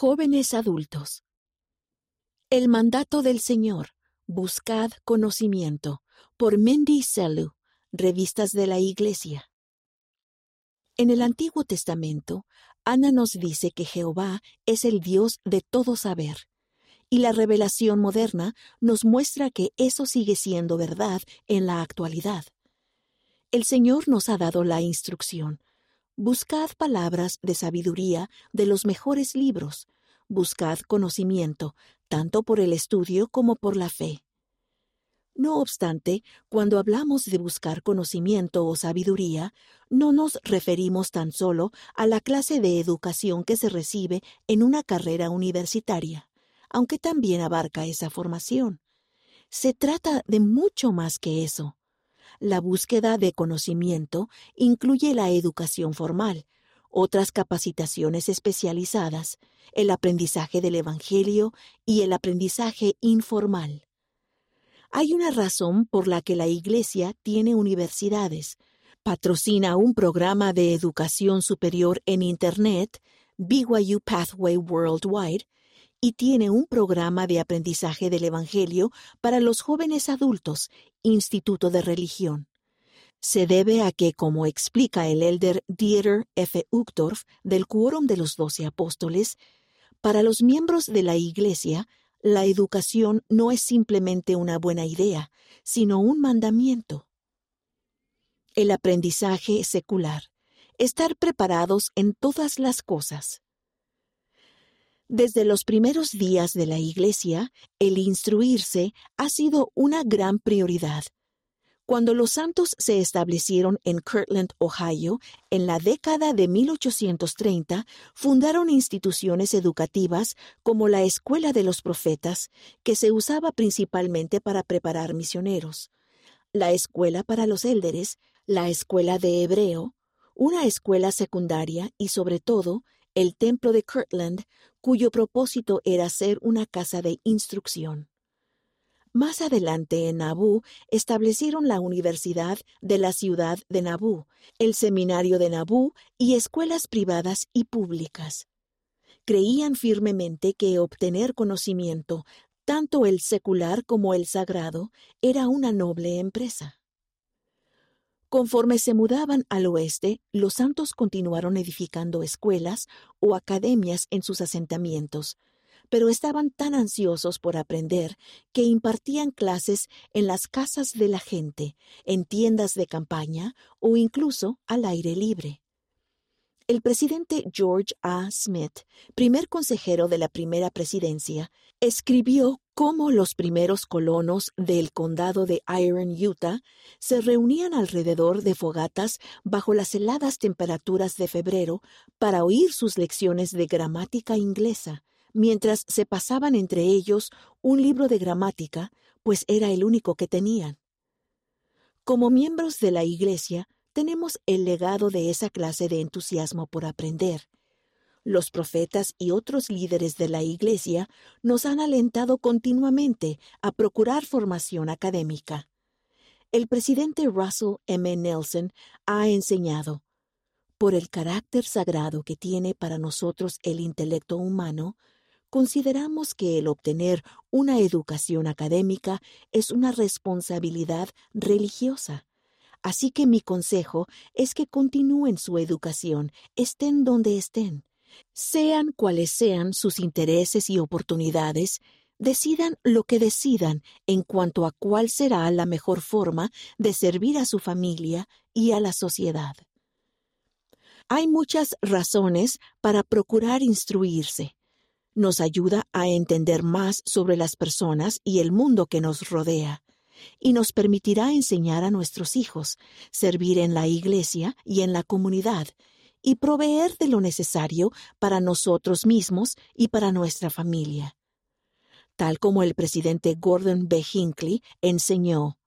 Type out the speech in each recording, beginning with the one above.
Jóvenes adultos. El mandato del Señor. Buscad conocimiento. Por Mindy Selu, Revistas de la Iglesia. En el Antiguo Testamento, Ana nos dice que Jehová es el Dios de todo saber, y la revelación moderna nos muestra que eso sigue siendo verdad en la actualidad. El Señor nos ha dado la instrucción. Buscad palabras de sabiduría de los mejores libros, buscad conocimiento, tanto por el estudio como por la fe. No obstante, cuando hablamos de buscar conocimiento o sabiduría, no nos referimos tan solo a la clase de educación que se recibe en una carrera universitaria, aunque también abarca esa formación. Se trata de mucho más que eso. La búsqueda de conocimiento incluye la educación formal, otras capacitaciones especializadas, el aprendizaje del Evangelio y el aprendizaje informal. Hay una razón por la que la Iglesia tiene universidades, patrocina un programa de educación superior en Internet, BYU Pathway Worldwide, y tiene un programa de aprendizaje del Evangelio para los jóvenes adultos, Instituto de Religión. Se debe a que, como explica el elder Dieter F. Uchtdorf del Quórum de los Doce Apóstoles, para los miembros de la Iglesia, la educación no es simplemente una buena idea, sino un mandamiento. El aprendizaje secular. Estar preparados en todas las cosas. Desde los primeros días de la Iglesia, el instruirse ha sido una gran prioridad. Cuando los santos se establecieron en Kirtland, Ohio, en la década de 1830, fundaron instituciones educativas como la Escuela de los Profetas, que se usaba principalmente para preparar misioneros, la Escuela para los Élderes, la Escuela de Hebreo, una escuela secundaria y, sobre todo, el Templo de Kirtland, cuyo propósito era ser una casa de instrucción. Más adelante en Nabú establecieron la Universidad de la ciudad de Nabú, el Seminario de Nabú y escuelas privadas y públicas. Creían firmemente que obtener conocimiento, tanto el secular como el sagrado, era una noble empresa. Conforme se mudaban al oeste, los santos continuaron edificando escuelas o academias en sus asentamientos, pero estaban tan ansiosos por aprender que impartían clases en las casas de la gente, en tiendas de campaña o incluso al aire libre. El presidente George A. Smith, primer consejero de la primera presidencia, escribió cómo los primeros colonos del condado de Iron, Utah, se reunían alrededor de fogatas bajo las heladas temperaturas de febrero para oír sus lecciones de gramática inglesa, mientras se pasaban entre ellos un libro de gramática, pues era el único que tenían. Como miembros de la Iglesia, tenemos el legado de esa clase de entusiasmo por aprender. Los profetas y otros líderes de la Iglesia nos han alentado continuamente a procurar formación académica. El presidente Russell M. Nelson ha enseñado, por el carácter sagrado que tiene para nosotros el intelecto humano, consideramos que el obtener una educación académica es una responsabilidad religiosa. Así que mi consejo es que continúen su educación, estén donde estén. Sean cuales sean sus intereses y oportunidades, decidan lo que decidan en cuanto a cuál será la mejor forma de servir a su familia y a la sociedad. Hay muchas razones para procurar instruirse nos ayuda a entender más sobre las personas y el mundo que nos rodea, y nos permitirá enseñar a nuestros hijos, servir en la iglesia y en la comunidad, y proveer de lo necesario para nosotros mismos y para nuestra familia. Tal como el presidente Gordon B. Hinckley enseñó,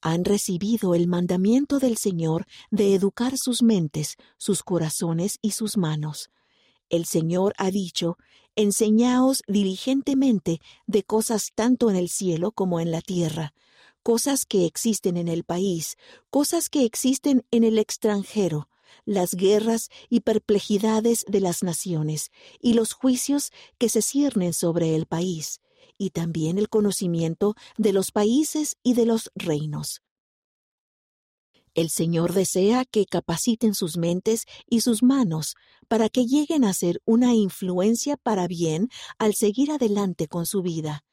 han recibido el mandamiento del Señor de educar sus mentes, sus corazones y sus manos, el Señor ha dicho, enseñaos diligentemente de cosas tanto en el cielo como en la tierra, cosas que existen en el país, cosas que existen en el extranjero, las guerras y perplejidades de las naciones y los juicios que se ciernen sobre el país, y también el conocimiento de los países y de los reinos. El Señor desea que capaciten sus mentes y sus manos para que lleguen a ser una influencia para bien al seguir adelante con su vida.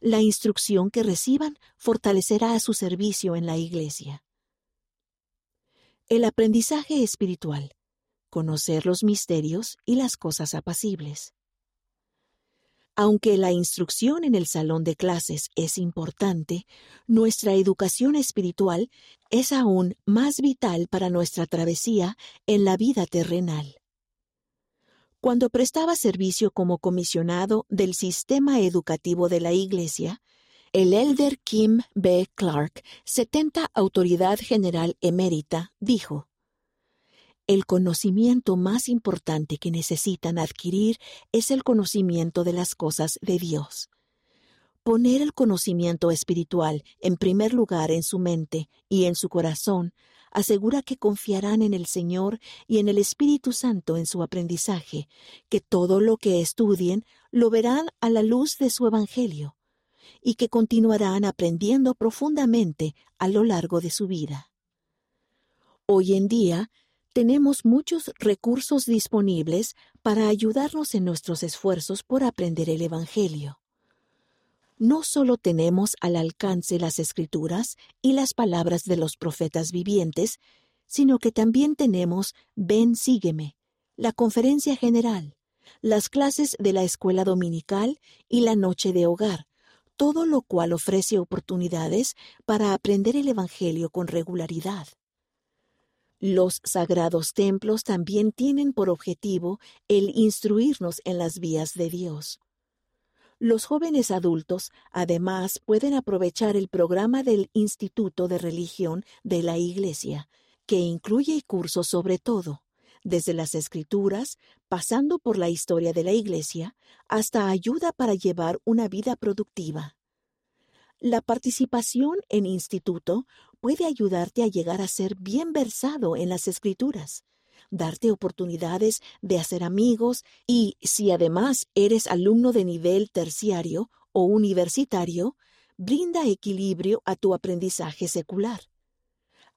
La instrucción que reciban fortalecerá a su servicio en la Iglesia. El aprendizaje espiritual. Conocer los misterios y las cosas apacibles. Aunque la instrucción en el salón de clases es importante, nuestra educación espiritual es aún más vital para nuestra travesía en la vida terrenal. Cuando prestaba servicio como comisionado del sistema educativo de la Iglesia, el elder Kim B. Clark, 70 autoridad general emérita, dijo, el conocimiento más importante que necesitan adquirir es el conocimiento de las cosas de Dios. Poner el conocimiento espiritual en primer lugar en su mente y en su corazón asegura que confiarán en el Señor y en el Espíritu Santo en su aprendizaje, que todo lo que estudien lo verán a la luz de su Evangelio, y que continuarán aprendiendo profundamente a lo largo de su vida. Hoy en día, tenemos muchos recursos disponibles para ayudarnos en nuestros esfuerzos por aprender el Evangelio. No solo tenemos al alcance las escrituras y las palabras de los profetas vivientes, sino que también tenemos Ven, sígueme, la conferencia general, las clases de la escuela dominical y la noche de hogar, todo lo cual ofrece oportunidades para aprender el Evangelio con regularidad. Los sagrados templos también tienen por objetivo el instruirnos en las vías de Dios. Los jóvenes adultos además pueden aprovechar el programa del Instituto de Religión de la Iglesia, que incluye cursos sobre todo, desde las escrituras, pasando por la historia de la Iglesia, hasta ayuda para llevar una vida productiva. La participación en instituto puede ayudarte a llegar a ser bien versado en las escrituras, darte oportunidades de hacer amigos y, si además eres alumno de nivel terciario o universitario, brinda equilibrio a tu aprendizaje secular.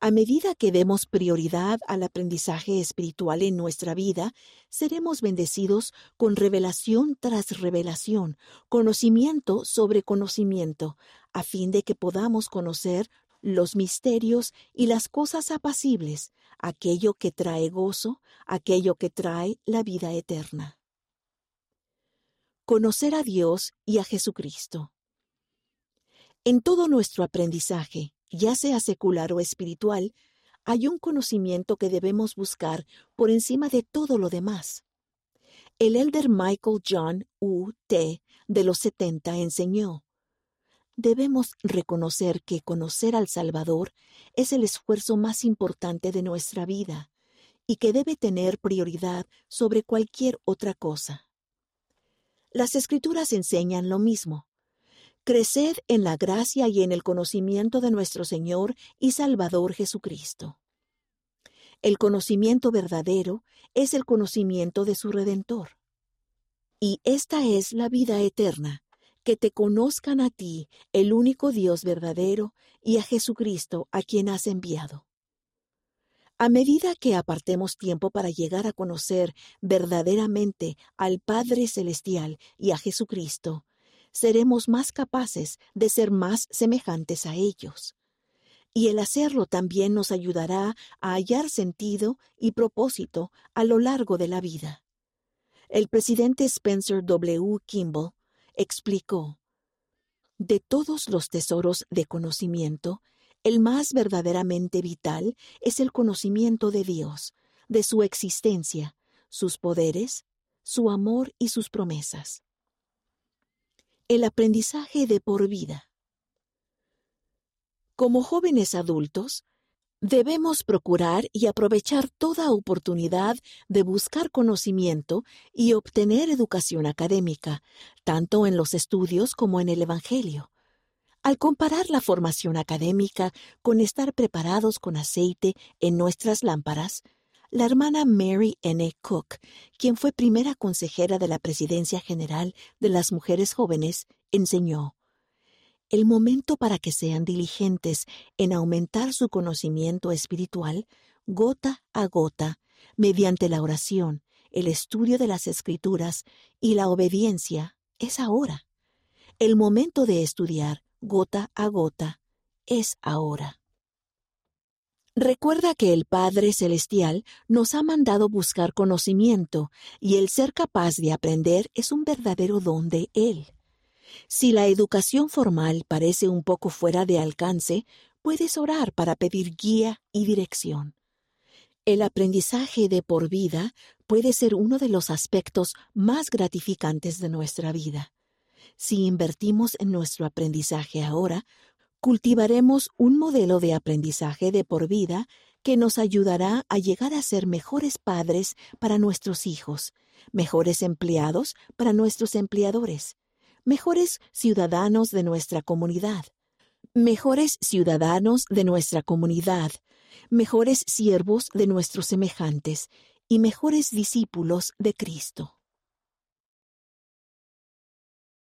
A medida que demos prioridad al aprendizaje espiritual en nuestra vida, seremos bendecidos con revelación tras revelación, conocimiento sobre conocimiento, a fin de que podamos conocer los misterios y las cosas apacibles, aquello que trae gozo, aquello que trae la vida eterna. Conocer a Dios y a Jesucristo. En todo nuestro aprendizaje, ya sea secular o espiritual, hay un conocimiento que debemos buscar por encima de todo lo demás. El elder Michael John U. T. de los 70 enseñó, debemos reconocer que conocer al Salvador es el esfuerzo más importante de nuestra vida y que debe tener prioridad sobre cualquier otra cosa. Las escrituras enseñan lo mismo. Creced en la gracia y en el conocimiento de nuestro Señor y Salvador Jesucristo. El conocimiento verdadero es el conocimiento de su Redentor. Y esta es la vida eterna, que te conozcan a ti, el único Dios verdadero, y a Jesucristo, a quien has enviado. A medida que apartemos tiempo para llegar a conocer verdaderamente al Padre Celestial y a Jesucristo, seremos más capaces de ser más semejantes a ellos. Y el hacerlo también nos ayudará a hallar sentido y propósito a lo largo de la vida. El presidente Spencer W. Kimball explicó, De todos los tesoros de conocimiento, el más verdaderamente vital es el conocimiento de Dios, de su existencia, sus poderes, su amor y sus promesas. El aprendizaje de por vida. Como jóvenes adultos, debemos procurar y aprovechar toda oportunidad de buscar conocimiento y obtener educación académica, tanto en los estudios como en el Evangelio. Al comparar la formación académica con estar preparados con aceite en nuestras lámparas, La hermana Mary N. Cook, quien fue primera consejera de la Presidencia General de las Mujeres Jóvenes, enseñó, El momento para que sean diligentes en aumentar su conocimiento espiritual, gota a gota, mediante la oración, el estudio de las escrituras y la obediencia, es ahora. El momento de estudiar, gota a gota, es ahora. Recuerda que el Padre Celestial nos ha mandado buscar conocimiento y el ser capaz de aprender es un verdadero don de Él. Si la educación formal parece un poco fuera de alcance, puedes orar para pedir guía y dirección. El aprendizaje de por vida puede ser uno de los aspectos más gratificantes de nuestra vida. Si invertimos en nuestro aprendizaje ahora, cultivaremos un modelo de aprendizaje de por vida que nos ayudará a llegar a ser mejores padres para nuestros hijos, mejores empleados para nuestros empleadores, mejores ciudadanos de nuestra comunidad, mejores ciudadanos de nuestra comunidad, mejores siervos de nuestros semejantes y mejores discípulos de Cristo.